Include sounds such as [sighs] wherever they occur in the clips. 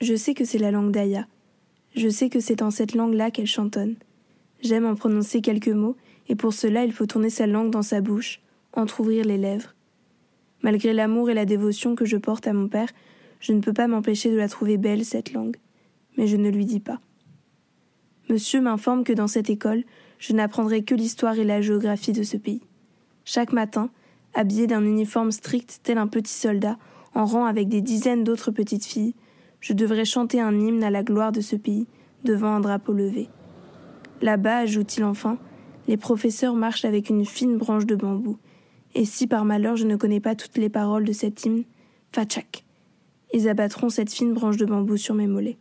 Je sais que c'est la langue d'Aya. Je sais que c'est en cette langue-là qu'elle chantonne. J'aime en prononcer quelques mots, et pour cela il faut tourner sa langue dans sa bouche, entr'ouvrir les lèvres. Malgré l'amour et la dévotion que je porte à mon père, je ne peux pas m'empêcher de la trouver belle, cette langue. Mais je ne lui dis pas. Monsieur m'informe que dans cette école, je n'apprendrai que l'histoire et la géographie de ce pays. Chaque matin, habillé d'un uniforme strict tel un petit soldat, en rang avec des dizaines d'autres petites filles, je devrais chanter un hymne à la gloire de ce pays devant un drapeau levé. Là-bas, ajoute-t-il enfin, les professeurs marchent avec une fine branche de bambou. Et si par malheur je ne connais pas toutes les paroles de cet hymne, fatchak. Ils abattront cette fine branche de bambou sur mes mollets.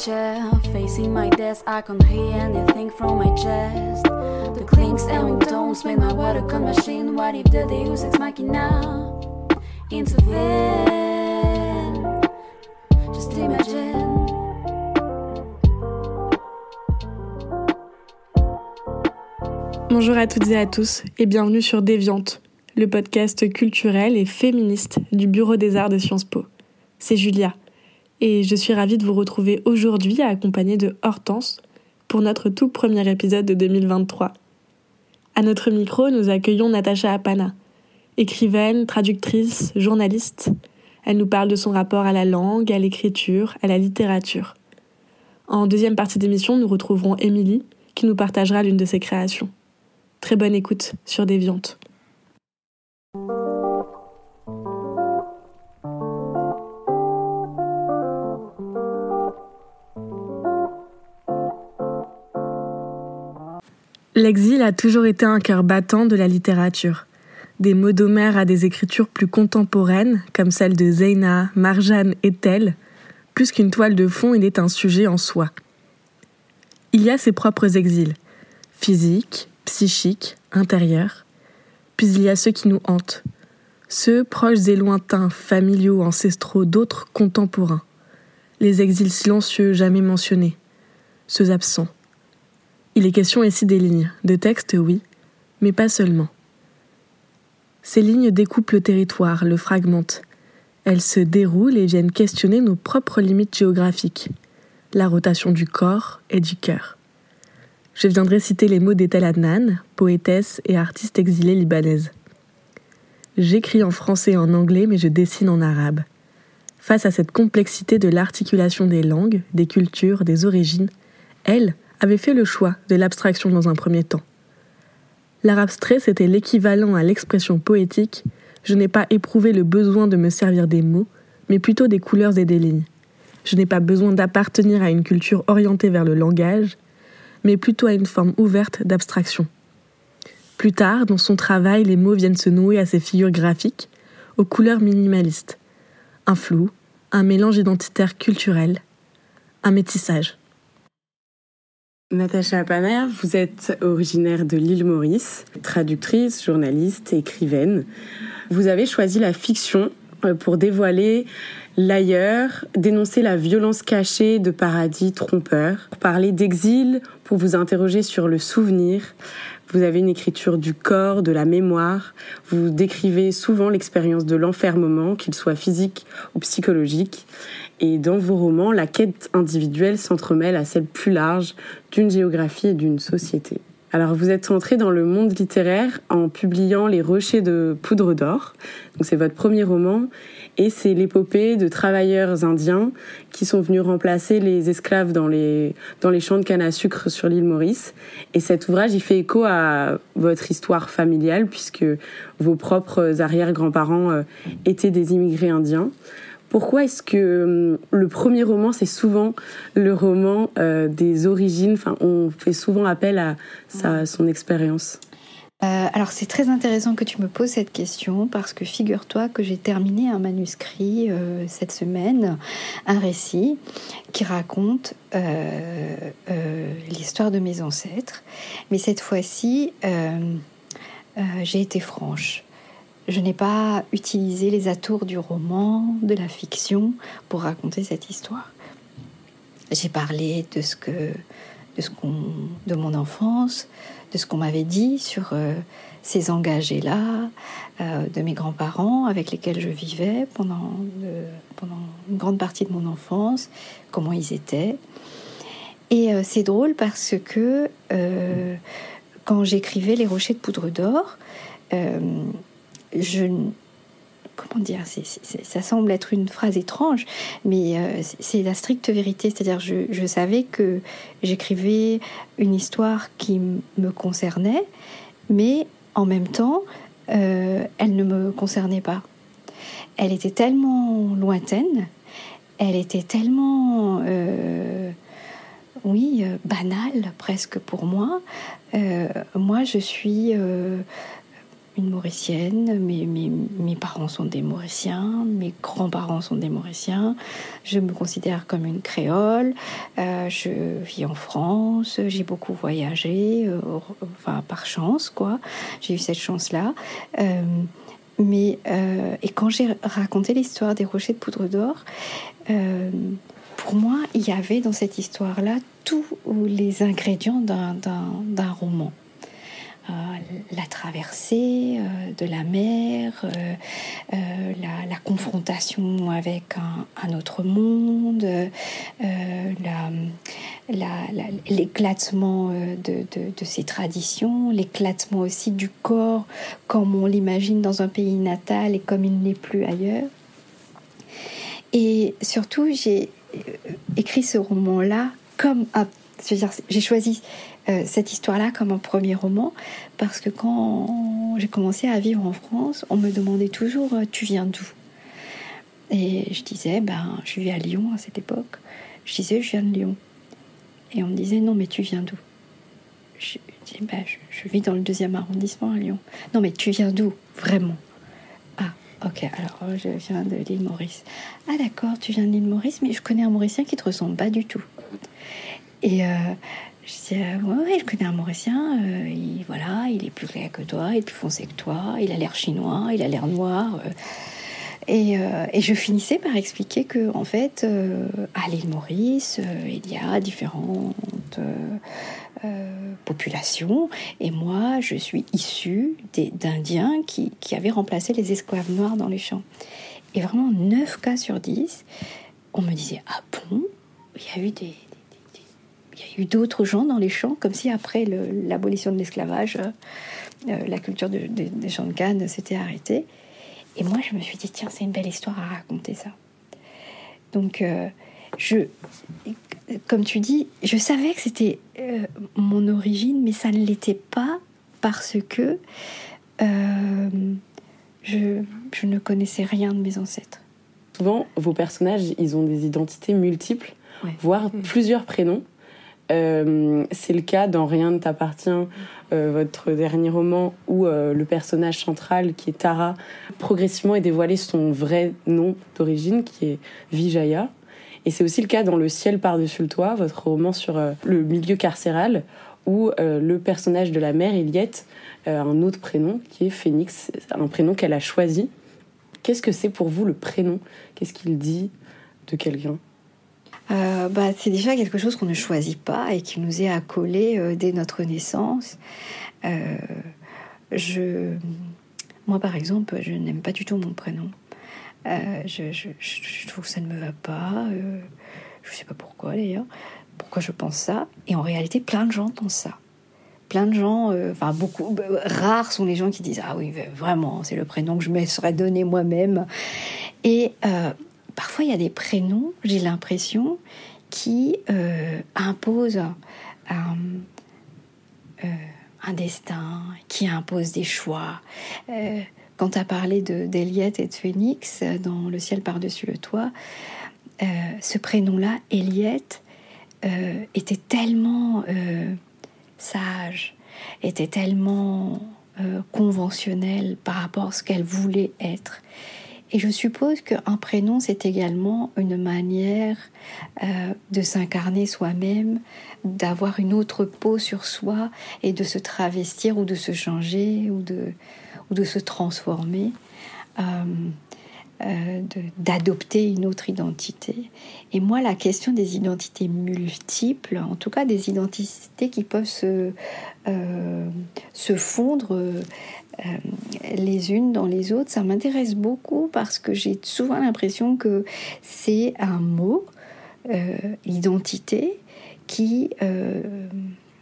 Chair, facing my desk, I can't hear anything from my chest. The clinks and ringtones make my watercon machine. What if the Deus Ex Machina intervene? Just imagine. Bonjour à toutes et à tous et bienvenue sur Déviante, le podcast culturel et féministe du Bureau des Arts de Sciences Po. C'est Julia et je suis ravie de vous retrouver aujourd'hui accompagnée de Hortense pour notre tout premier épisode de 2023. À notre micro, nous accueillons Natacha Apana, écrivaine, traductrice, journaliste. Elle nous parle de son rapport à la langue, à l'écriture, à la littérature. En deuxième partie d'émission, nous retrouverons Émilie, qui nous partagera l'une de ses créations. Très bonne écoute sur Déviante. L'exil a toujours été un cœur battant de la littérature. Des mots d'Homère à des écritures plus contemporaines, comme celles de Zeyna, Marjane et Tell, plus qu'une toile de fond, il est un sujet en soi. Il y a ses propres exils, physiques, psychiques, intérieurs. Puis il y a ceux qui nous hantent, ceux proches et lointains, familiaux, ancestraux d'autres contemporains. Les exils silencieux jamais mentionnés, ceux absents il est question ici des lignes, de textes, oui, mais pas seulement. Ces lignes découpent le territoire, le fragmentent. Elles se déroulent et viennent questionner nos propres limites géographiques, la rotation du corps et du cœur. Je viendrai citer les mots d'Etel Adnan, poétesse et artiste exilée libanaise. J'écris en français et en anglais, mais je dessine en arabe. Face à cette complexité de l'articulation des langues, des cultures, des origines, elle, avait fait le choix de l'abstraction dans un premier temps. L'art abstrait, c'était l'équivalent à l'expression poétique. Je n'ai pas éprouvé le besoin de me servir des mots, mais plutôt des couleurs et des lignes. Je n'ai pas besoin d'appartenir à une culture orientée vers le langage, mais plutôt à une forme ouverte d'abstraction. Plus tard, dans son travail, les mots viennent se nouer à ces figures graphiques, aux couleurs minimalistes. Un flou, un mélange identitaire culturel, un métissage. Natacha Paner, vous êtes originaire de l'île Maurice, traductrice, journaliste, écrivaine. Vous avez choisi la fiction euh, pour dévoiler l'ailleurs, dénoncer la violence cachée de paradis trompeurs, parler d'exil, pour vous interroger sur le souvenir. Vous avez une écriture du corps, de la mémoire. Vous décrivez souvent l'expérience de l'enfermement, qu'il soit physique ou psychologique. Et dans vos romans, la quête individuelle s'entremêle à celle plus large d'une géographie et d'une société. Alors vous êtes entré dans le monde littéraire en publiant Les Rochers de Poudre d'Or. Donc c'est votre premier roman et c'est l'épopée de travailleurs indiens qui sont venus remplacer les esclaves dans les, dans les champs de canne à sucre sur l'île Maurice. Et cet ouvrage, il fait écho à votre histoire familiale puisque vos propres arrière-grands-parents euh, étaient des immigrés indiens. Pourquoi est-ce que hum, le premier roman, c'est souvent le roman euh, des origines? Enfin, on fait souvent appel à sa, son expérience. Euh, alors c'est très intéressant que tu me poses cette question parce que figure-toi que j'ai terminé un manuscrit euh, cette semaine, un récit qui raconte l'histoire de mes ancêtres. Mais cette fois-ci, j'ai été franche. Je n'ai pas utilisé les atours du roman, de la fiction pour raconter cette histoire. J'ai parlé de ce que, de ce qu'on, de mon enfance, de ce qu'on m'avait dit sur euh, ces engagés-là, euh, de mes grands-parents avec lesquels je vivais pendant, pendant une grande partie de mon enfance, comment ils étaient. Et euh, c'est drôle parce que quand j'écrivais Les Rochers de Poudre d'Or, je comment dire, ça semble être une phrase étrange, mais euh, c'est la stricte vérité. C'est-à-dire, je, savais que j'écrivais une histoire qui me concernait, mais en même temps, euh, elle ne me concernait pas. Elle était tellement lointaine, elle était tellement, euh, oui, banale presque pour moi. moi, je suis une Mauricienne, mes, mes, parents sont des Mauriciens, mes grands-parents sont des Mauriciens, je me considère comme une créole, euh, je vis en France, j'ai beaucoup voyagé, euh, enfin par chance quoi, j'ai eu cette chance-là. Euh, mais et quand j'ai raconté l'histoire des rochers de poudre d'or, pour moi, il y avait dans cette histoire-là tous les ingrédients d'un roman. Euh, la traversée euh, de la mer, euh, la, confrontation avec un, autre monde, l'éclatement de, ces traditions, l'éclatement aussi du corps comme on l'imagine dans un pays natal et comme il n'est plus ailleurs. Et surtout, j'ai écrit ce roman-là comme j'ai choisi euh, cette histoire-là comme un premier roman parce que quand j'ai commencé à vivre en France, on me demandait toujours euh, tu viens d'où? Et je disais ben je vis à Lyon à cette époque. Je disais je viens de Lyon. Et on me disait non mais tu viens d'où? Je, disais ben, je, vis dans le deuxième arrondissement à Lyon. Non mais tu viens d'où vraiment? Ah ok alors je viens de l'île Maurice. Ah d'accord tu viens de l'île Maurice mais je connais un Mauricien qui te ressemble pas du tout. Et euh, je disais, euh, ouais, je connais un Mauricien, euh, il, voilà, il est plus clair que toi, il est plus foncé que toi, il a l'air chinois, il a l'air noir. Euh. Et, et, je finissais par expliquer que, en fait, à l'île Maurice, il y a différentes populations. Et moi, je suis issue d'Indiens qui, qui avaient remplacé les esclaves noirs dans les champs. Et vraiment, 9 cas sur 10, on me disait, ah bon? Il y a eu des, eu d'autres gens dans les champs, comme si après l'abolition de l'esclavage, euh, euh, la culture des champs de canne s'était arrêtée. Et moi, je me suis dit, tiens, c'est une belle histoire à raconter ça. Donc, euh, je, comme tu dis, je savais que c'était mon origine, mais ça ne l'était pas parce que je, je ne connaissais rien de mes ancêtres. Souvent, vos personnages, ils ont des identités multiples, voire mm. plusieurs prénoms. Euh, c'est le cas dans Rien ne t'appartient, euh, votre dernier roman, où euh, le personnage central, qui est Tara, progressivement est dévoilé son vrai nom d'origine, qui est Vijaya. Et c'est aussi le cas dans Le ciel par-dessus le toit, votre roman sur le milieu carcéral, où le personnage de la mère, Eliette, a un autre prénom, qui est Phoenix, un prénom qu'elle a choisi. Qu'est-ce que c'est pour vous le prénom? Qu'est-ce qu'il dit de quelqu'un? Euh, bah, c'est déjà quelque chose qu'on ne choisit pas et qui nous est accolé euh, dès notre naissance. Euh, je, moi, par exemple, je n'aime pas du tout mon prénom. Je, je, trouve que ça ne me va pas. je ne sais pas pourquoi d'ailleurs. Pourquoi je pense ça Et en réalité, plein de gens pensent ça. Plein de gens, enfin beaucoup, rares sont les gens qui disent ah oui vraiment c'est le prénom que je me serais donné moi-même. Et parfois il y a des prénoms, j'ai l'impression, qui euh, imposent un, euh, un, destin, qui imposent des choix. Euh, quand tu as parlé d'Eliette et de Phoenix dans Le ciel par-dessus le toit, ce prénom-là, Eliette, était tellement sage, était tellement conventionnelle par rapport à ce qu'elle voulait être. Et je suppose qu'un prénom, c'est également une manière de s'incarner soi-même, d'avoir une autre peau sur soi et de se travestir ou de se changer ou de, ou de se transformer. Euh, d'adopter une autre identité. Et moi, la question des identités multiples, en tout cas des identités qui peuvent se, euh, se fondre euh, les unes dans les autres, ça m'intéresse beaucoup parce que j'ai souvent l'impression que c'est un mot, identité, qui,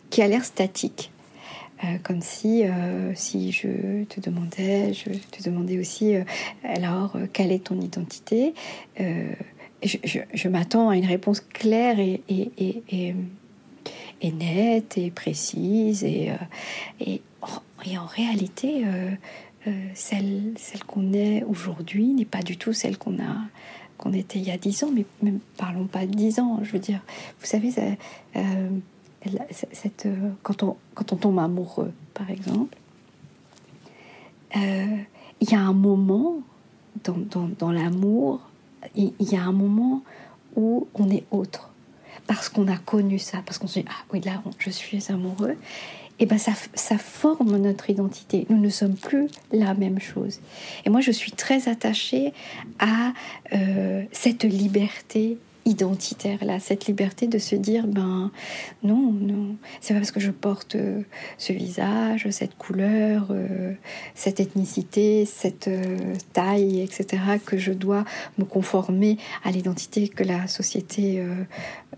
qui a l'air statique. Euh, comme si, euh, si je te demandais, je te demandais aussi, euh, alors, quelle est ton identité Je, m'attends à une réponse claire et, et, et, nette et précise. Et, et, en réalité, celle, celle qu'on est aujourd'hui n'est pas du tout celle qu'on a qu'on était il y a dix ans, mais parlons pas de dix ans. Je veux dire, vous savez, euh, quand, on, tombe amoureux, par exemple, euh, il y a un moment dans, l'amour, il y a un moment où on est autre. Parce qu'on a connu ça, parce qu'on se dit, ah oui, là, je suis amoureux. Et ben ça, ça forme notre identité. Nous ne sommes plus la même chose. Et moi, je suis très attachée à euh, cette liberté identitaire là, cette liberté de se dire ben non, non, c'est pas parce que je porte euh, ce visage, cette couleur, euh, cette ethnicité, cette euh, taille, etc., que je dois me conformer à l'identité que la société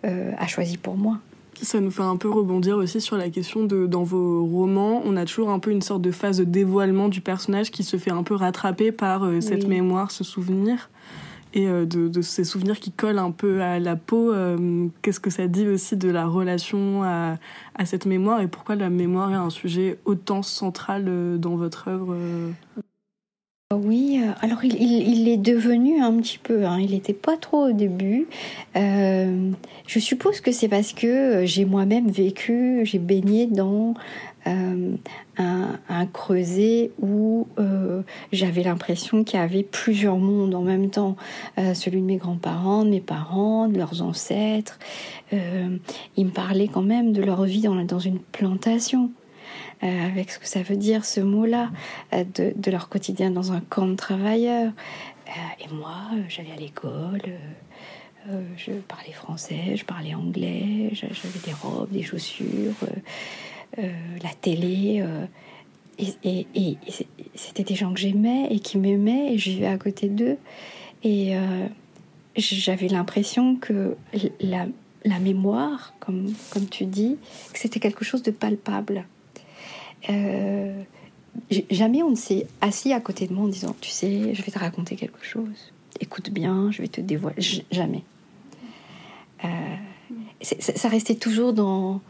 a choisie pour moi. Ça nous fait un peu rebondir aussi sur la question de dans vos romans, on a toujours un peu une sorte de phase de dévoilement du personnage qui se fait un peu rattraper par cette mémoire, ce souvenir et euh, de, ces souvenirs qui collent un peu à la peau. Euh, qu'est-ce que ça dit aussi de la relation à, cette mémoire et pourquoi la mémoire est un sujet autant central euh, dans votre œuvre oui, alors il, est devenu un petit peu, hein, il n'était pas trop au début. je suppose que c'est parce que j'ai moi-même vécu, j'ai baigné dans euh, un, creuset où euh, j'avais l'impression qu'il y avait plusieurs mondes en même temps, euh, celui de mes grands-parents, de mes parents, de leurs ancêtres. ils me parlaient quand même de leur vie dans, une plantation. avec ce que ça veut dire ce mot-là, de, leur quotidien dans un camp de travailleurs. et moi, j'allais à l'école, je parlais français, je parlais anglais, j'avais des robes, des chaussures. Euh, la télé. Euh, et, c'était des gens que j'aimais et qui m'aimaient et je vivais à côté d'eux. Et euh, j'avais l'impression que la, mémoire, comme, tu dis, que c'était quelque chose de palpable. jamais on ne s'est assis à côté de moi en disant, tu sais, je vais te raconter quelque chose. Écoute bien, je vais te dévoiler. jamais. ça restait toujours dans,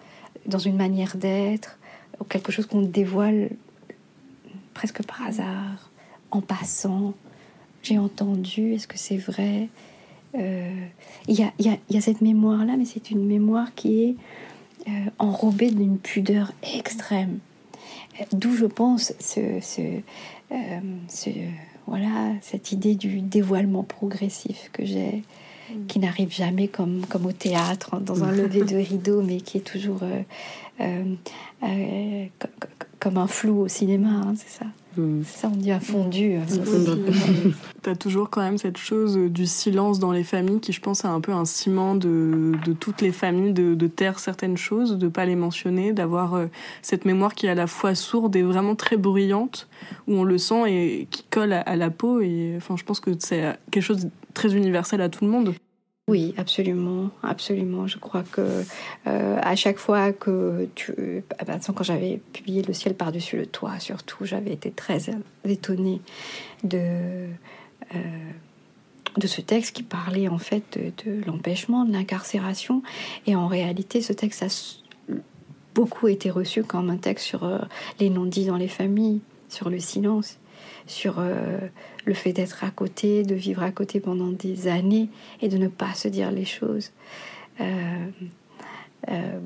dans une manière d'être, ou quelque chose qu'on dévoile presque par hasard, en passant. J'ai entendu, est-ce que c'est vrai? Euh, Il y, a, y, a, cette mémoire-là, mais c'est une mémoire qui est euh, enrobée d'une pudeur extrême. D'où je pense euh, ce, voilà, cette idée du dévoilement progressif que j'ai Mm. qui n'arrive jamais comme, au théâtre, dans un lever de rideau, mais qui est toujours euh, euh, euh, comme un flou au cinéma, hein, c'est ça. Mm. C'est ça, on dit un fondu. tu [laughs] as toujours quand même cette chose du silence dans les familles qui, je pense, est un peu un ciment de, de toutes les familles, de, de, taire certaines choses, de pas les mentionner, d'avoir cette mémoire qui est à la fois sourde et vraiment très bruyante, où on le sent et qui colle à, à la peau. Et enfin, je pense que c'est quelque chose très universel à tout le monde. Oui, absolument, absolument. Je crois que euh, à chaque fois que tu, bah, quand j'avais publié Le ciel par-dessus le toit, surtout, j'avais été très étonnée de euh, de ce texte qui parlait en fait de, l'empêchement, de l'incarcération, et en réalité, ce texte a beaucoup été reçu comme un texte sur euh, les non-dits dans les familles, sur le silence sur euh, le fait d'être à côté, de vivre à côté pendant des années et de ne pas se dire les choses. Euh, euh,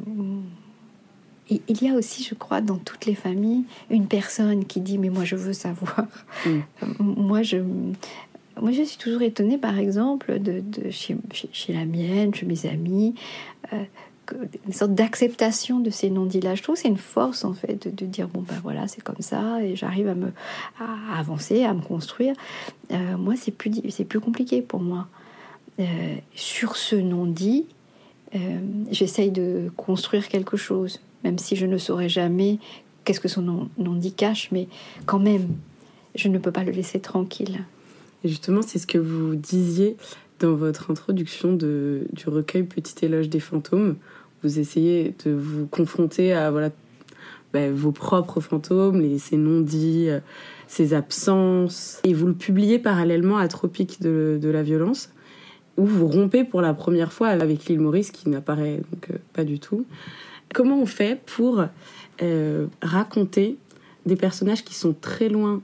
il y a aussi, je crois, dans toutes les familles, une personne qui dit mais moi je veux savoir. Mm. [laughs] moi je moi, je suis toujours étonnée, par exemple, de, chez, la mienne, chez mes amis, euh, une sorte d'acceptation de ces non-dits-là. Je trouve c'est une force, en fait, de, dire bon, ben voilà, c'est comme ça, et j'arrive à me à avancer, à me construire. Euh, moi, c'est plus, c'est plus compliqué pour moi. Euh, sur ce non-dit, j'essaye de construire quelque chose, même si je ne saurais jamais qu'est-ce que son non-dit cache, mais quand même, je ne peux pas le laisser tranquille. Et justement, c'est ce que vous disiez dans votre introduction de, du recueil Petit éloge des fantômes. Vous essayez de vous confronter à ben, vos propres fantômes, les, ces non-dits, euh, ces absences. Et vous le publiez parallèlement à Tropique de, de, la violence, où vous rompez pour la première fois avec l'île Maurice, qui n'apparaît donc euh, pas du tout. Comment on fait pour euh, raconter des personnages qui sont très loin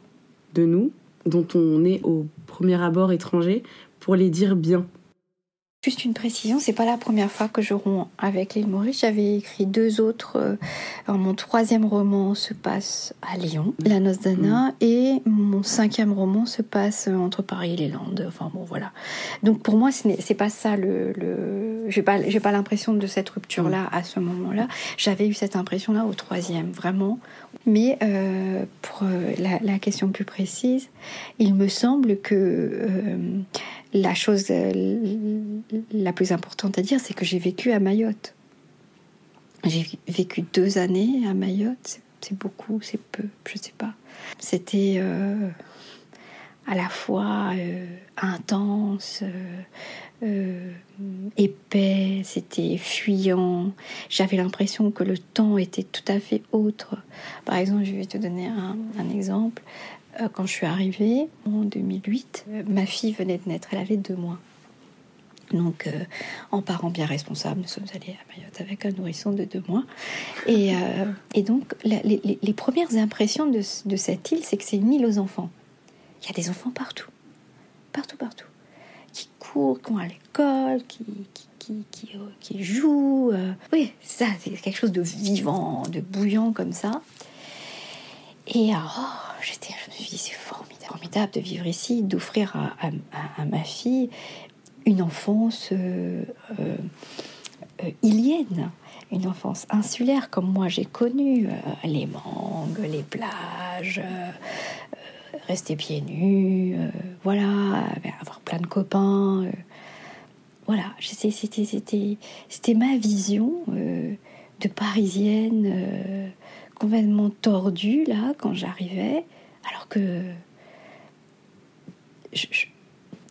de nous, dont on est au premier abord étranger, pour les dire bien? Juste une précision, c'est pas la première fois que je romps avec l'île Maurice. J'avais écrit deux autres. Euh, mon troisième roman se passe à Lyon, La Noce d'Anna, mm. et mon cinquième roman se passe entre Paris et les Landes. Enfin bon, voilà. Donc pour moi, c'est pas ça le. le... J'ai pas, j'ai pas l'impression de cette rupture-là mm. à ce moment-là. J'avais eu cette impression-là au troisième, vraiment. Mais euh, pour euh, la, question plus précise, il me semble que la chose euh, la plus importante à dire, c'est que j'ai vécu à Mayotte. J'ai vécu deux années à Mayotte. C'est beaucoup, c'est peu, je sais pas. C'était euh, à la fois euh, intense, épais, c'était fuyant. J'avais l'impression que le temps était tout à fait autre. Par exemple, je vais te donner un exemple. Euh, quand je suis arrivée en 2008, euh, ma fille venait de naître, elle avait deux mois. Donc, euh, en parents bien responsables, nous sommes allés à Mayotte avec un nourrisson de deux mois. Et, donc, les, premières impressions de, cette île, c'est que c'est une île aux enfants. Il y a des enfants partout, partout, partout, qui courent, qui vont à l'école, qui, qui, jouent. oui, ça, c'est quelque chose de vivant, de bouillant comme ça. Et oh, j'étais, je me suis dit, c'est formidable, de vivre ici, d'offrir à, ma fille une enfance euh, euh, euh, ilienne, une enfance insulaire comme moi j'ai connu, les mangues, les plages, rester pieds nus, voilà, avoir plein de copains. voilà, c'était ma vision de parisienne complètement tordue là quand j'arrivais, alors que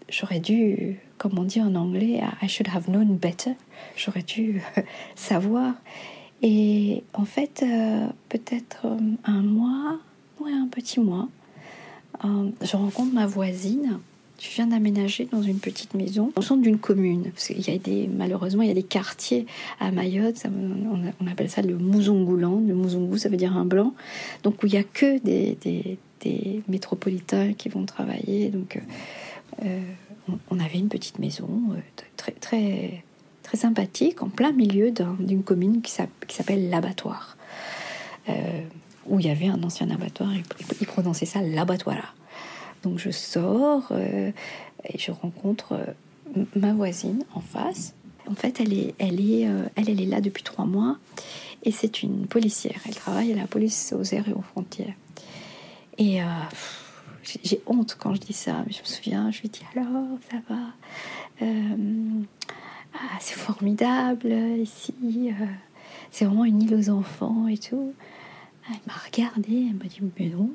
j'aurais dû, comme on dit en anglais, I should have known better. J'aurais dû [laughs] savoir. Et en fait, euh, peut-être euh, un mois, ouais, un petit mois, euh, je rencontre ma voisine je viens d'aménager dans une petite maison au centre d'une commune. il y a des, malheureusement, il y a des quartiers à Mayotte, on, appelle ça le mouzongoulan. Le mouzongou, ça veut dire un blanc. Donc, où il n'y a que des, métropolitains qui vont travailler. Donc, euh, euh, on, avait une petite maison euh, très, très, très sympathique en plein milieu d'une commune qui s'appelle l'abattoir. où il y avait un ancien abattoir, ils prononçaient ça l'abattoir. Donc je sors et je rencontre ma voisine en face. En fait, elle est, elle est, elle, elle est là depuis trois mois et c'est une policière. Elle travaille à la police aux airs et aux frontières. Et j'ai honte quand je dis ça, mais je me souviens, je lui dis alors, ça va ah, C'est formidable ici, c'est vraiment une île aux enfants et tout. Elle m'a regardé, elle m'a dit mais non,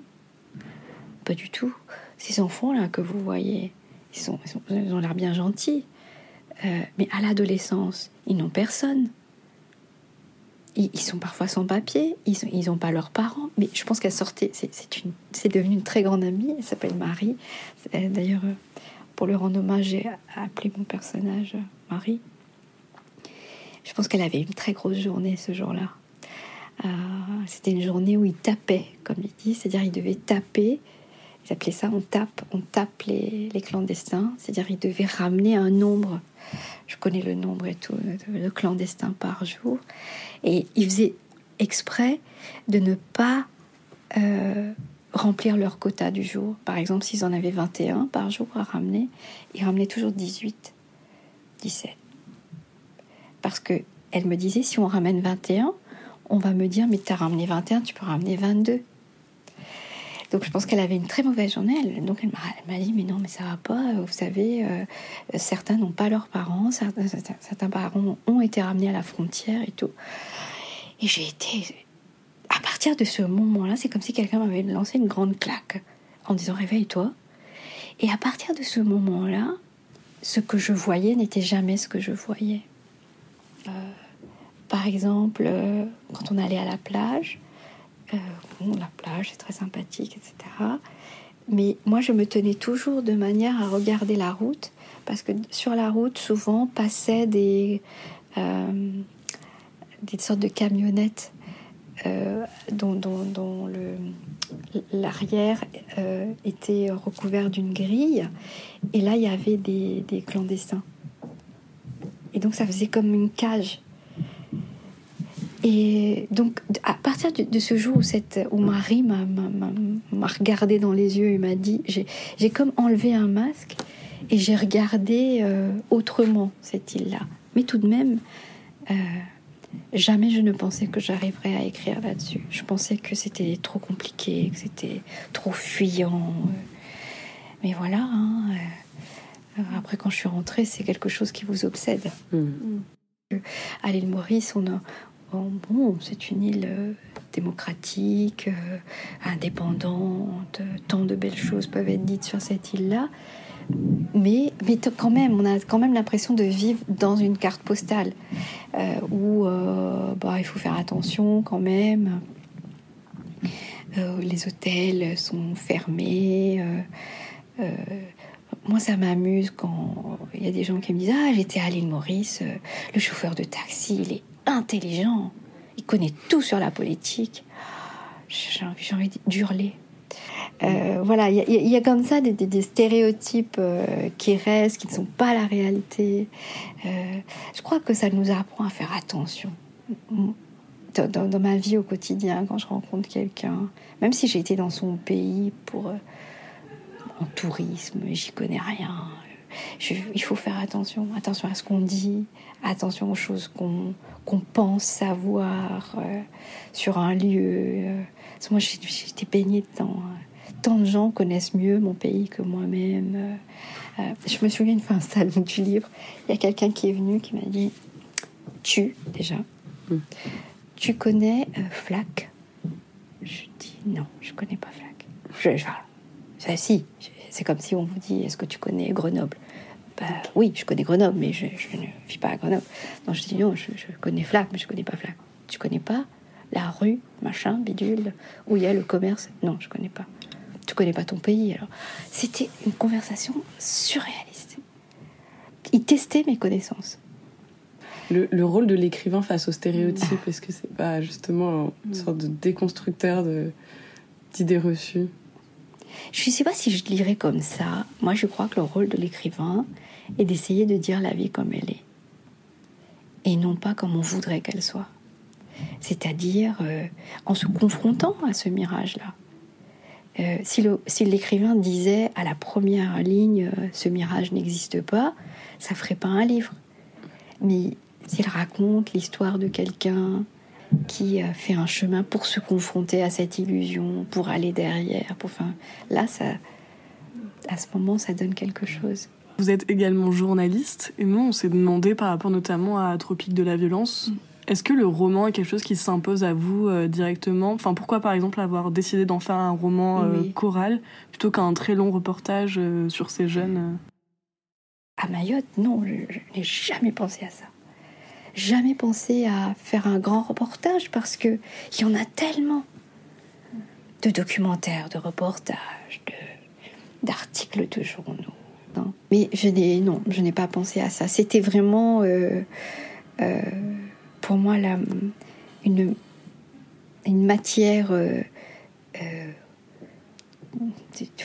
pas du tout ces enfants-là que vous voyez, ils, ils, ont l'air bien gentils, euh, mais à l'adolescence, ils n'ont personne. Ils, sont parfois sans papier, ils n'ont pas leurs parents, mais je pense qu'elle sortait, c'est devenue une très grande amie, elle s'appelle Marie. Euh, d'ailleurs, euh, pour le rendre hommage, j'ai appelé mon personnage Marie. Je pense qu'elle avait une très grosse journée ce jour-là. C'était une journée où il tapait, comme il dit, c'est-à-dire il devait taper ils appelaient ça on tape, on tape les, clandestins, c'est-à-dire ils devaient ramener un nombre, je connais le nombre et tout, de clandestins par jour, et ils faisaient exprès de ne pas euh, remplir leur quota du jour. Par exemple, s'ils en avaient 21 par jour à ramener, ils ramenaient toujours 18, 17. Parce que elle me disait, si on ramène 21, on va me dire, mais tu as ramené 21, tu peux ramener 22. Donc je pense qu'elle avait une très mauvaise journée. donc elle m'a dit mais non mais ça va pas. Vous savez, euh, certains n'ont pas leurs parents, certains, parents ont été ramenés à la frontière et tout. Et j'ai été à partir de ce moment-là, c'est comme si quelqu'un m'avait lancé une grande claque en disant réveille-toi. Et à partir de ce moment-là, ce que je voyais n'était jamais ce que je voyais. Euh, par exemple, euh, quand on allait à la plage, euh, la plage c'est très sympathique, etc. Mais moi, je me tenais toujours de manière à regarder la route, parce que sur la route, souvent, passaient des, des sortes de camionnettes dont, dont, l'arrière était recouvert d'une grille. Et là, il y avait des clandestins. Et donc ça faisait comme une cage. Et donc, à partir de, ce jour où, cette, où Marie m'a regardé dans les yeux et m'a dit, j'ai comme enlevé un masque et j'ai regardé euh, autrement cette île-là. Mais tout de même, euh, jamais je ne pensais que j'arriverais à écrire là-dessus. Je pensais que c'était trop compliqué, que c'était trop fuyant. Mais voilà, hein, euh, après quand je suis rentrée, c'est quelque chose qui vous obsède. Mmh. À l'île Maurice, on a, bon, c'est une île euh, démocratique, euh, indépendante, tant de belles choses peuvent être dites sur cette île-là. Mais, mais quand même, on a quand même l'impression de vivre dans une carte postale euh, où bah, il faut faire attention quand même. les hôtels sont fermés. moi, ça m'amuse quand il y a des gens qui me disent Ah, j'étais à l'île Maurice, le chauffeur de taxi, il est intelligent. Il connaît tout sur la politique. J'ai envie, d'hurler. Euh, voilà, il y, a comme ça des, stéréotypes euh, qui restent, qui ne sont pas la réalité. Euh, je crois que ça nous apprend à faire attention. Dans, dans ma vie au quotidien, quand je rencontre quelqu'un, même si j'ai été dans son pays pour en tourisme, j'y connais rien. Il faut faire attention, attention à ce qu'on dit, attention aux choses qu'on pense savoir euh, sur un lieu. Euh. moi, j'étais baignée dedans. Hein. Tant de gens connaissent mieux mon pays que moi-même. Euh. je me souviens une fois un salon du livre, il y a quelqu'un qui est venu qui m'a dit Tu, déjà, hmm. tu connais Flac Je dis Non, je connais pas Flac. Je, je, si, c'est comme si on vous dit Est-ce que tu connais Grenoble? Bah, oui, je connais Grenoble, mais je, ne vis pas à Grenoble. Non, je dis non, je, connais Flac, mais je connais pas Flac. Tu connais pas la rue, machin, bidule, où il y a le commerce? Non, je connais pas. Tu connais pas ton pays. Alors, c'était une conversation surréaliste. Il testait mes connaissances. Le, rôle de l'écrivain face aux stéréotypes, est-ce que c'est pas justement une sorte de déconstructeur d'idées reçues? Je ne sais pas si je lirais comme ça. Moi, je crois que le rôle de l'écrivain est d'essayer de dire la vie comme elle est. Et non pas comme on voudrait qu'elle soit. C'est-à-dire euh, en se confrontant à ce mirage-là. Euh, si l'écrivain disait à la première ligne euh, ce mirage n'existe pas, ça ferait pas un livre. Mais s'il raconte l'histoire de quelqu'un qui fait un chemin pour se confronter à cette illusion, pour aller derrière. Pour, enfin, là, ça, à ce moment, ça donne quelque chose. Vous êtes également journaliste, et nous, on s'est demandé par rapport notamment à Tropique de la violence. Mm. Est-ce que le roman est quelque chose qui s'impose à vous euh, directement? Enfin, pourquoi par exemple avoir décidé d'en faire un roman euh, choral plutôt qu'un très long reportage euh, sur ces jeunes À Mayotte, non, je n'ai jamais pensé à ça jamais pensé à faire un grand reportage parce que il y en a tellement de documentaires, de reportages, d'articles de journaux. Mais je n'ai non, je n'ai pas pensé à ça. C'était vraiment euh, euh, pour moi la, une, une matière. Euh,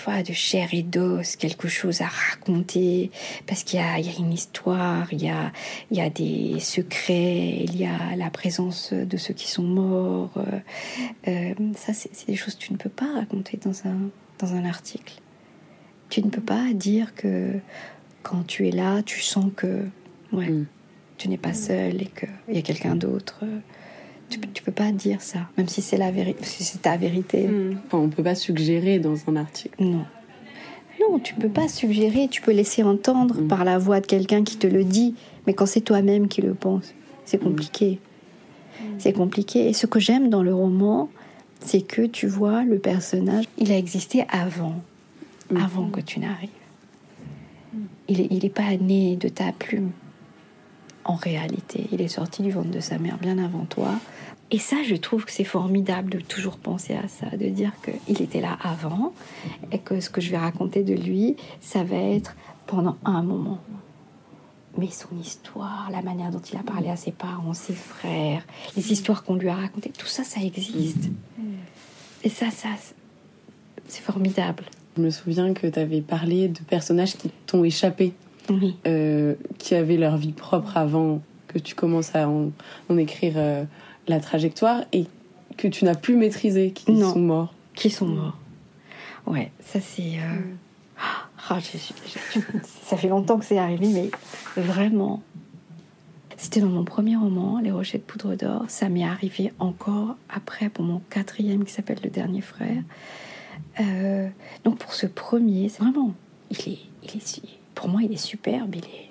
vois, de chair et d'os, quelque chose à raconter, parce qu'il y a, il y a une histoire, il y a, il y a des secrets, il y a la présence de ceux qui sont morts. Euh, ça, c'est des choses que tu ne peux pas raconter dans un, dans un article. Tu ne peux pas dire que quand tu es là, tu sens que ouais, mm. tu n'es pas seul et qu'il y a quelqu'un d'autre. Tu, tu peux pas dire ça, même si c'est la vérité, c'est ta vérité. Mm. Enfin, on peut pas suggérer dans un article. Non. Non, tu peux pas suggérer, tu peux laisser entendre mm. par la voix de quelqu'un qui te le dit, mais quand c'est toi-même qui le pense, c'est compliqué. C'est compliqué. Et ce que j'aime dans le roman, c'est que tu vois le personnage, il a existé avant, avant que tu n'arrives. Il n'est pas né de ta plume. En réalité, il est sorti du ventre de sa mère bien avant toi. Et ça, je trouve que c'est formidable de toujours penser à ça, de dire qu'il était là avant et que ce que je vais raconter de lui, ça va être pendant un moment. Mais son histoire, la manière dont il a parlé à ses parents, ses frères, les histoires qu'on lui a racontées, tout ça, ça existe. Et ça, ça, c'est formidable. Je me souviens que tu avais parlé de personnages qui t'ont échappé, euh, qui avaient leur vie propre avant que tu commences à en, écrire euh, la trajectoire et que tu n'as plus maîtrisé, qui sont morts. Qui sont morts. Ouais, ça c'est. Euh, mm. ah, [laughs] ça fait longtemps que c'est arrivé, mais vraiment. C'était dans mon premier roman, Les Rochers de Poudre d'Or. Ça m'est arrivé encore après pour mon quatrième qui s'appelle Le Dernier Frère. Euh, donc pour ce premier, c'est vraiment, il est, il est, pour moi, il est superbe, il est,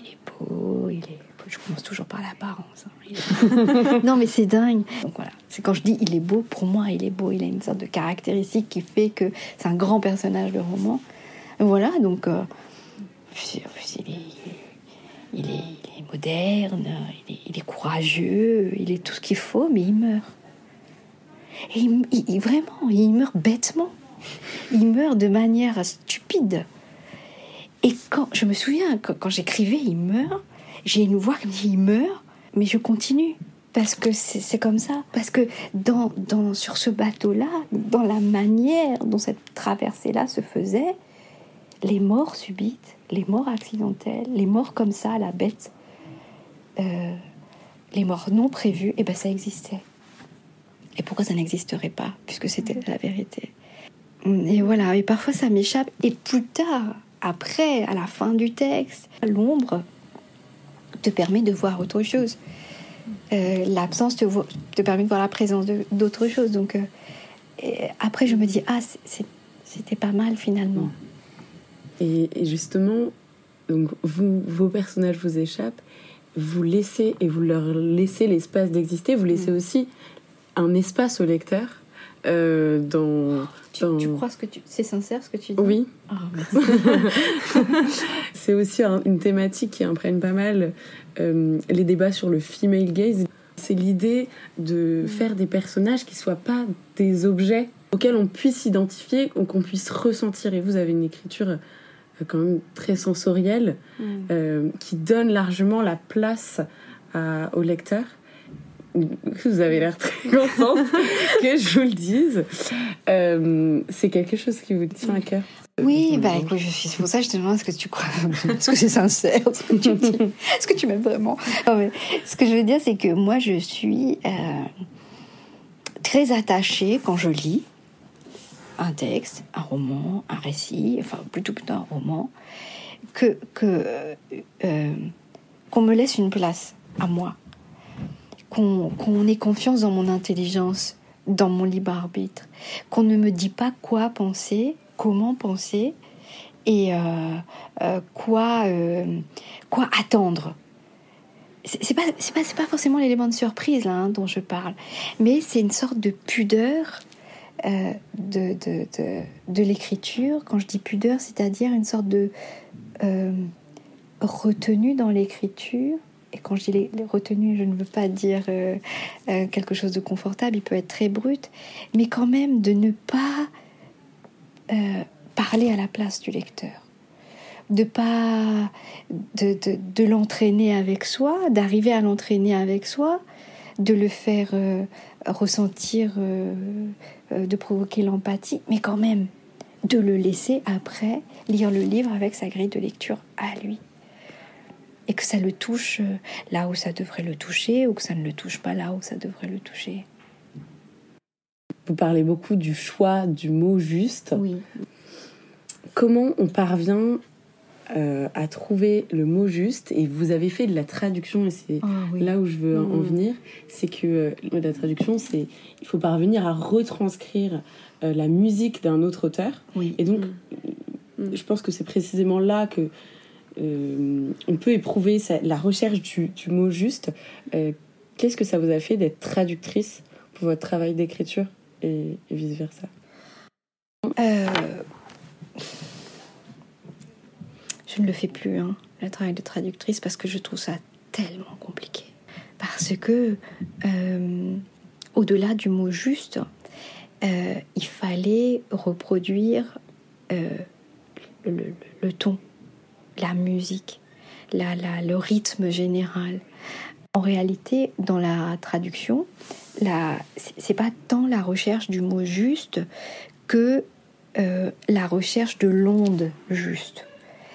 il est beau, il est. Je commence toujours par l'apparence. Hein, [laughs] non, mais c'est dingue. Donc voilà, c'est quand je dis il est beau, pour moi, il est beau. Il a une sorte de caractéristique qui fait que c'est un grand personnage de roman. Voilà, donc euh, il, est, il, est, moderne, il est, il est courageux, il est tout ce qu'il faut, mais il meurt. Et il, vraiment, il meurt bêtement. Il meurt de manière stupide. Et quand je me souviens, quand, j'écrivais, il meurt, j'ai une voix qui me dit il meurt, mais je continue. Parce que c'est comme ça. Parce que sur ce bateau-là, dans la manière dont cette traversée-là se faisait, les morts subites, les morts accidentelles, les morts comme ça, la bête, euh, les morts non prévues, et eh ben ça existait. Et pourquoi ça n'existerait pas, puisque c'était la vérité? Et voilà, et parfois ça m'échappe. Et plus tard, après, à la fin du texte, l'ombre te permet de voir autre chose. Euh, l'absence te, te, permet de voir la présence d'autre chose. Donc, euh, après, je me dis, ah, c'était pas mal finalement. Et, justement, donc vous, vos personnages vous échappent, vous laissez et vous leur laissez l'espace d'exister, vous laissez mm. aussi un espace au lecteur. Euh, dans, tu, crois ce que tu c'est sincère ce que tu dis? Oui. Ah, [laughs] [laughs] c'est aussi une thématique qui imprègne pas mal euh, les débats sur le female gaze. C'est l'idée de mm. faire des personnages qui soient pas des objets auxquels on puisse s'identifier qu'on puisse ressentir. Et vous avez une écriture euh, quand même très sensorielle mm. qui donne largement la place au lecteur vous avez l'air très [laughs] contente que je vous le dise. Euh, c'est quelque chose qui vous tient à cœur oui, bah écoute, c'est pour ça que je te demande ce que tu crois, [laughs] est-ce que c'est sincère, ce que tu [laughs] est-ce que tu m'aimes vraiment? Ce que je veux dire, c'est que moi, je suis euh, très attachée quand je lis un texte, un roman, un récit, enfin plutôt plutôt un roman, que que euh, qu'on me laisse une place à moi qu'on ait confiance dans mon intelligence, dans mon libre arbitre, qu'on ne me dit pas quoi penser, comment penser et euh, euh, quoi, euh, quoi attendre. C'est pas, pas, pas forcément l'élément de surprise là, hein, dont je parle, mais c'est une sorte de pudeur de, de, de, de l'écriture. Quand je dis pudeur, c'est-à-dire une sorte de retenue dans l'écriture et quand je dis les, retenues, je ne veux pas dire euh, euh, quelque chose de confortable, il peut être très brut, mais quand même de ne pas euh, parler à la place du lecteur, de pas de, de, l'entraîner avec soi, d'arriver à l'entraîner avec soi, de le faire ressentir, de provoquer l'empathie, mais quand même de le laisser après lire le livre avec sa grille de lecture à lui. Et que ça le touche euh, là où ça devrait le toucher ou que ça ne le touche pas là où ça devrait le toucher. Vous parlez beaucoup du choix du mot juste. Oui. Comment on parvient euh, à trouver le mot juste? Et vous avez fait de la traduction et c'est Ah oui. là où je veux en Mhm. venir c'est que euh, la traduction c'est il faut parvenir à retranscrire euh, la musique d'un autre auteur Oui. et donc Mhm. je pense que c'est précisément là que euh, on peut éprouver la recherche du, mot juste. Euh, qu'est-ce que ça vous a fait d'être traductrice pour votre travail d'écriture et, et vice versa Euh, Je ne le fais plus, hein, le travail de traductrice, parce que je trouve ça tellement compliqué. Parce que, au-delà du mot juste, il fallait reproduire le ton, la musique, la, le rythme général. En réalité, dans la traduction, la- c'est pas tant la recherche du mot juste que euh, la recherche de l'onde juste.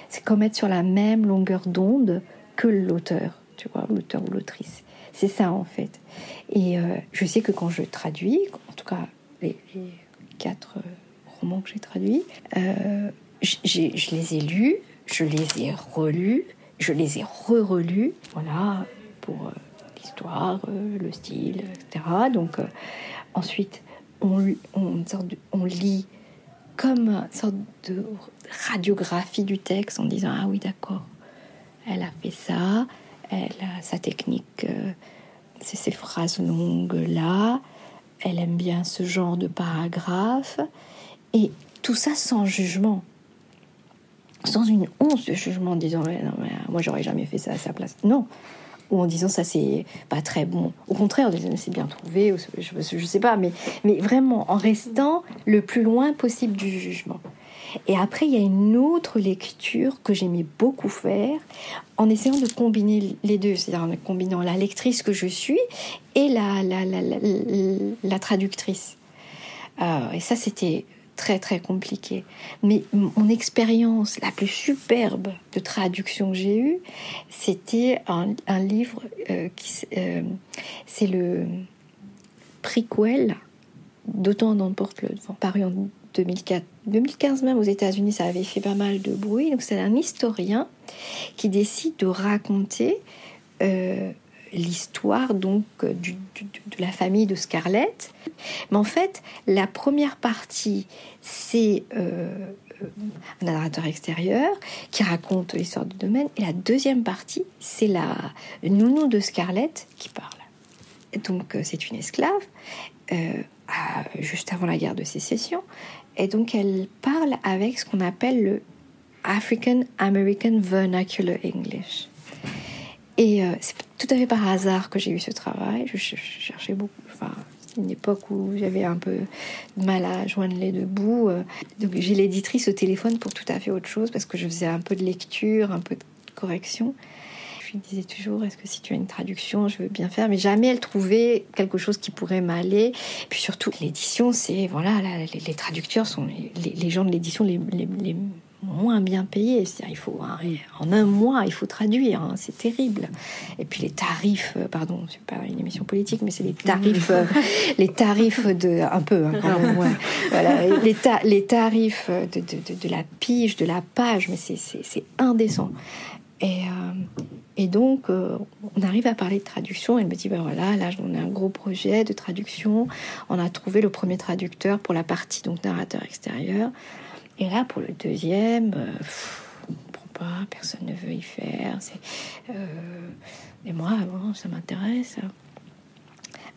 C'est comme être sur la même longueur d'onde que l'auteur, tu vois, l'auteur ou l'autrice. C'est ça en fait. Et euh, je sais que quand je traduis, en tout cas les, quatre romans que j'ai traduits, euh, je les ai lus, je les ai relus, je les ai re-relus, voilà, pour euh, l'histoire, euh, le style, etc. Donc euh, ensuite, on, lit comme une sorte de radiographie du texte en disant ah oui d'accord elle a fait ça elle a sa technique c'est ces phrases longues là elle aime bien ce genre de paragraphe et tout ça sans jugement sans une once de jugement en disant non, euh, moi j'aurais jamais fait ça à sa place. Non. Ou en disant ça c'est pas très bon. Au contraire c'est bien trouvé ou je, je sais pas mais mais vraiment en restant le plus loin possible du jugement. Et après il y a une autre lecture que j'aimais beaucoup faire en essayant de combiner les deux. C'est-à-dire en combinant la lectrice que je suis et la, la, la- la traductrice. Euh, et ça c'était très très compliqué. Mais mon expérience la plus superbe de traduction que j'ai eue, c'était un, livre euh, qui euh, c'est le prequel d'Autant d'emporte le vent, paru en 2004. 2015 même aux États-Unis, ça avait fait pas mal de bruit. Donc c'est un historien qui décide de raconter euh, l'histoire donc euh, de la famille de Scarlett. Mais en fait, la première partie, c'est euh, euh, un narrateur extérieur qui raconte l'histoire du domaine. Et la deuxième partie, c'est la nounou de Scarlett qui parle. Donc, c'est une esclave, juste avant la guerre de sécession. Et donc, elle parle avec ce qu'on appelle le African American Vernacular English. Et tout à fait par hasard que j'ai eu ce travail. Je, ch- je cherchais beaucoup. Enfin, une époque où j'avais un peu de mal à joindre les deux bouts. euh. Donc j'ai l'éditrice au téléphone pour tout à fait autre chose parce que je faisais un peu de lecture, un peu de correction. Je lui disais toujours est-ce que si tu as une traduction, je veux bien faire, mais jamais elle trouvait quelque chose qui pourrait m'aller. Puis surtout, l'édition, c'est voilà, là, les, traducteurs sont les, gens de l'édition les moins bien payés. C'est-à-dire, il faut en un mois, il faut traduire, hein, c'est terrible. Et puis les tarifs, euh, pardon, c'est pas une émission politique, mais c'est les tarifs, euh, les tarifs de un peu, hein, quand même, ouais. [laughs] voilà, les, ta- les tarifs de, de, de, de la pige, de la page, mais c'est- c'est c'est indécent. Et, euh, et donc, euh, on arrive à parler de traduction. Elle me dit, ben voilà, là, on a un gros projet de traduction. On a trouvé le premier traducteur pour la partie donc narrateur extérieur. Et là, pour le deuxième, euh, pff, on comprend pas, personne ne veut y faire. Euh, et moi, bon, ça m'intéresse.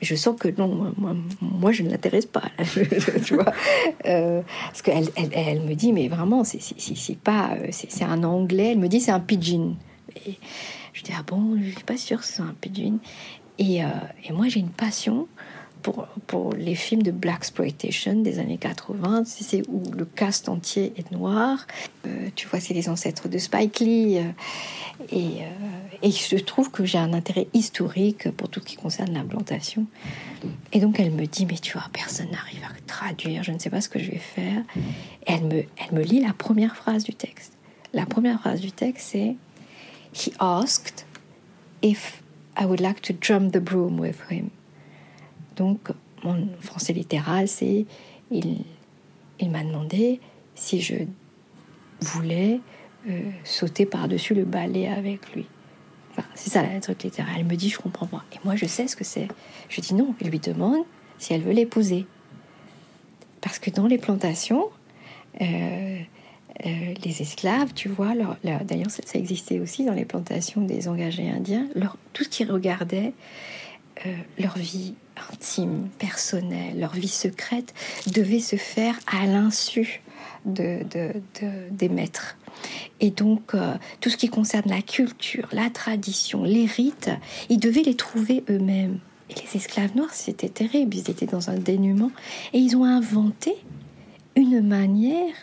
Je sens que non, moi, je ne l'intéresse pas. là, [laughs] tu vois, Euh, parce qu'elle elle, elle me dit, mais vraiment, c'est pas, euh, c'est un anglais. Elle me dit, c'est un pidgin. Je dis, ah bon, je suis pas sûre c'est un pidgin. Et moi, j'ai une passion pour, les films de Black Exploitation des années 80, c'est où le cast entier est noir. Euh, tu vois, c'est les ancêtres de Spike Lee. Euh, et, et je trouve que j'ai un intérêt historique pour tout ce qui concerne l'implantation. Et donc elle me dit, mais tu vois, personne n'arrive à traduire, je ne sais pas ce que je vais faire. Et elle me, elle me lit la première phrase du texte. La première phrase du texte, c'est He asked if I would like to drum the broom with him. Donc, mon français littéral, c'est il, il m'a demandé si je voulais euh, sauter par-dessus le balai avec lui. C'est ça la truc littéral. Elle me dit, je comprends pas. Et moi, je sais ce que c'est. Je dis non. Je lui demande si elle veut l'épouser. Parce que dans les plantations, euh, euh, les esclaves, tu vois, leur, d'ailleurs ça, existait aussi dans les plantations des engagés indiens, tout ce qui regardait leur vie intime, personnelle, leur vie secrète, devait se faire à l'insu de, des maîtres. Et donc, euh, tout ce qui concerne la culture, la tradition, les rites, ils devaient les trouver eux-mêmes. Et les esclaves noirs, c'était terrible, ils étaient dans un dénuement. Et ils ont inventé une manière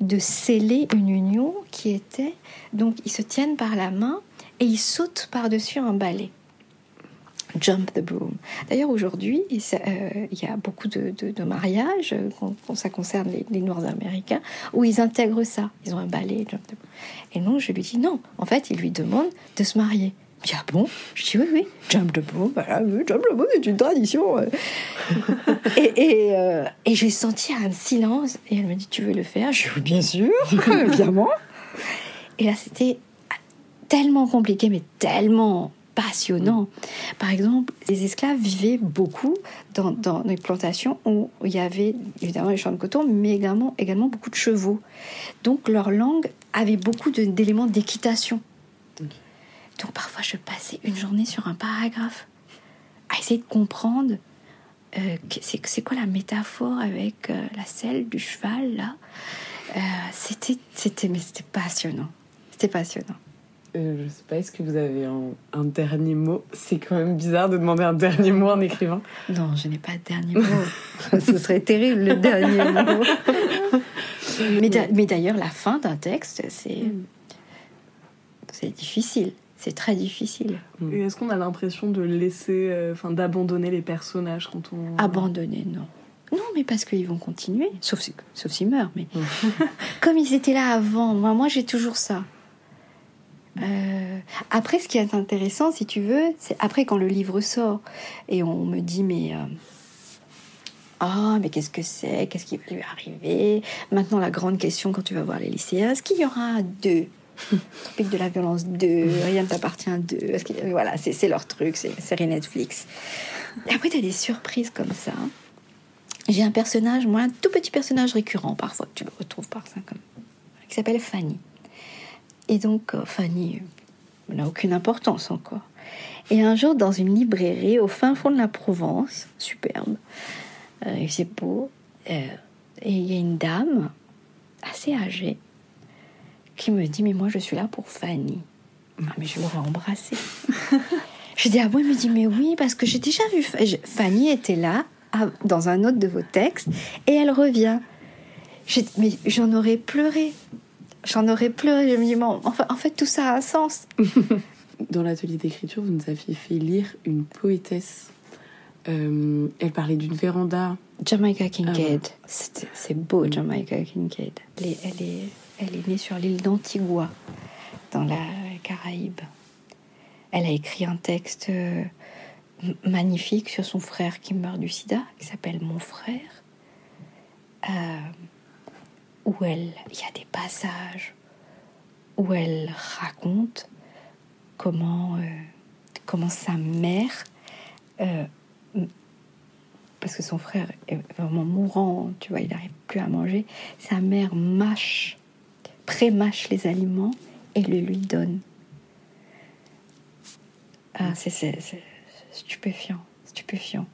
de sceller une union qui était donc ils se tiennent par la main et ils sautent par-dessus un balai. Jump the broom. D'ailleurs, aujourd'hui, il euh, y a beaucoup de, mariages, quand, ça concerne les, Noirs américains, où ils intègrent ça. Ils ont un balai, jump the broom. Et non, je lui dis non. En fait, il lui demande de se marier. Je ah bon? Je dis oui, oui, jump the broom, jump the broom, c'est une tradition. [laughs] et, euh, et, j'ai senti un silence. Et elle me dit, tu veux le faire? Je dis, oui, bien sûr, [laughs] évidemment. Et là, c'était tellement compliqué, mais tellement passionnant. Par exemple, les esclaves vivaient beaucoup dans, dans des plantations où il y avait évidemment les champs de coton, mais également, également beaucoup de chevaux. Donc leur langue avait beaucoup d'éléments d'équitation. Donc parfois, je passais une journée sur un paragraphe à essayer de comprendre euh, c'est quoi la métaphore avec euh, la selle du cheval là? Euh, c'était c'était mais c'était passionnant. C'était passionnant. Je sais pas, est-ce que vous avez un, dernier mot? C'est quand même bizarre de demander un dernier mot en écrivant. Non, je n'ai pas de dernier mot. [laughs] Ce serait terrible le dernier mot. [laughs] mais d'ailleurs, la fin d'un texte, c'est mm. c'est difficile. C'est très difficile. Et est-ce qu'on a l'impression de laisser, euh, enfin, d'abandonner les personnages quand on. Abandonner, non. Non, mais parce qu'ils vont continuer, sauf, sauf s'ils meurent. Mais [laughs] comme ils étaient là avant, moi, moi j'ai toujours ça. Euh, après, ce qui est intéressant, si tu veux, c'est après quand le livre sort et on me dit mais euh, ah mais qu'est-ce que c'est, qu'est-ce qui va lui arriver? Maintenant la grande question quand tu vas voir les lycéens, est-ce qu'il y aura deux? [laughs] Tropique de la violence 2, Rien ne t'appartient 2. Voilà, c'est leur truc, c'est série Netflix. Et après, tu as des surprises comme ça. J'ai un personnage, moi, un tout petit personnage récurrent parfois, tu le retrouves par ça, comme, qui s'appelle Fanny. Et donc, euh, Fanny euh, n'a aucune importance encore. Et un jour, dans une librairie au fin fond de la Provence, superbe, euh, c'est beau, et il y a une dame assez âgée qui me dit Mais moi, je suis là pour Fanny. Ah, mais je l'aurais embrassée. [laughs] je dis Ah bon Il me dit Mais oui, parce que j'ai déjà vu. Fanny était là, dans un autre de vos textes, et elle revient. Mais j'en aurais pleuré. J'en aurais pleuré. Je me dis bon, enfin, En fait, tout ça a un sens. [laughs] Dans l'atelier d'écriture, vous nous aviez fait lire une poétesse. Euh, elle parlait d'une véranda. Jamaica Kincaid. Ah c'est beau, Jamaica Kincaid. elle est elle est née sur l'île d'Antigua, dans la Caraïbe. Elle a écrit un texte euh, magnifique sur son frère qui meurt du sida, qui s'appelle Mon frère, euh, où elle, il y a des passages où elle raconte comment, euh, sa mère, parce que son frère est vraiment mourant, tu vois, il n'arrive plus à manger, sa mère mâche prémâche les aliments et le lui donne. Ah, c'est stupéfiant, stupéfiant.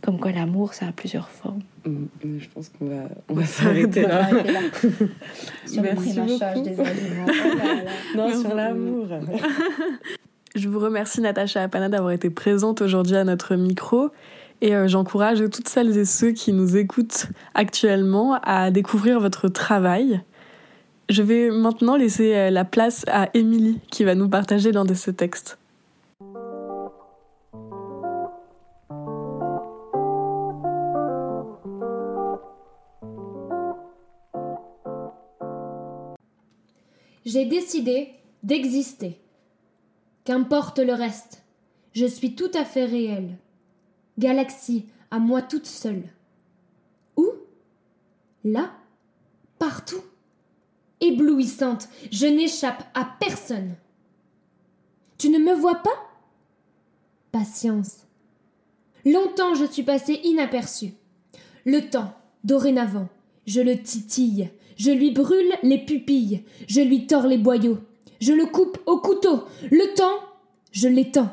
Comme quoi l'amour, ça a plusieurs formes. Mm, je pense qu'on va, on va s'arrêter là. [laughs] sur le prémâchage des aliments. Oh [laughs] non, sur l'amour. [laughs] Je vous remercie Natacha Apana d'avoir été présente aujourd'hui à notre micro et euh, j'encourage toutes celles et ceux qui nous écoutent actuellement à découvrir votre travail. Je vais maintenant laisser euh, la place à Émilie qui va nous partager l'un de ce textes. J'ai décidé d'exister. Qu'importe le reste, je suis tout à fait réelle. Galaxie à moi toute seule. Où? Là? Partout? Éblouissante, je n'échappe à personne. Tu ne me vois pas? Patience. Longtemps je suis passée inaperçue. Le temps, dorénavant, je le titille, je lui brûle les pupilles, je lui tords les boyaux, je le coupe au couteau, le temps, je l'étends.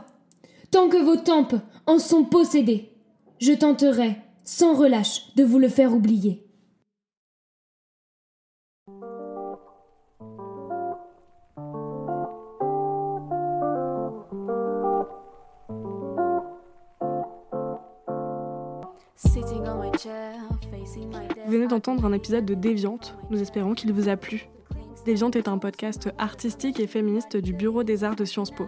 Tant que vos tempes en sont possédées, je tenterai, sans relâche, de vous le faire oublier. D'entendre un épisode de Déviante. Nous espérons qu'il vous a plu. Déviante est un podcast artistique et féministe du Bureau des Arts de Sciences Po.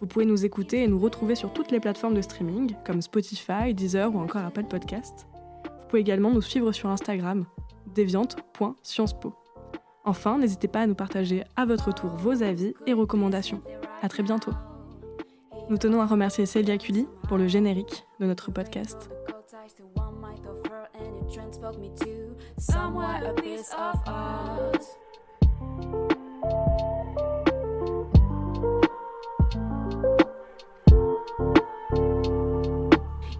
Vous pouvez nous écouter et nous retrouver sur toutes les plateformes de streaming, comme Spotify, Deezer ou encore Apple Podcast. Vous pouvez également nous suivre sur Instagram, déviante.sciencespo. Enfin, n'hésitez pas à nous partager à votre tour vos avis et recommandations. À très bientôt. Nous tenons à remercier Célia Cully pour le générique de notre podcast. Somewhere a piece of us.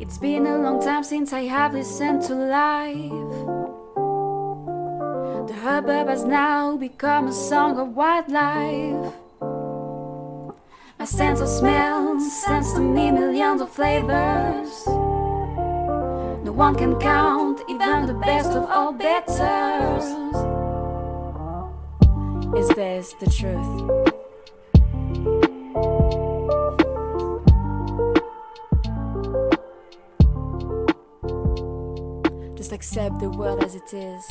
It's been a long time since I have listened to life. The hubbub has now become a song of wildlife. My sense of smell sends to me millions of flavors. One can count even the best of all betters. Is this the truth? Just accept the world as it is.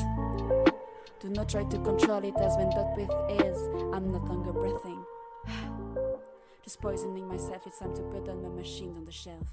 Do not try to control it as when that with is. I'm not longer breathing. [sighs] Just poisoning myself, it's time to put on my machines on the shelf.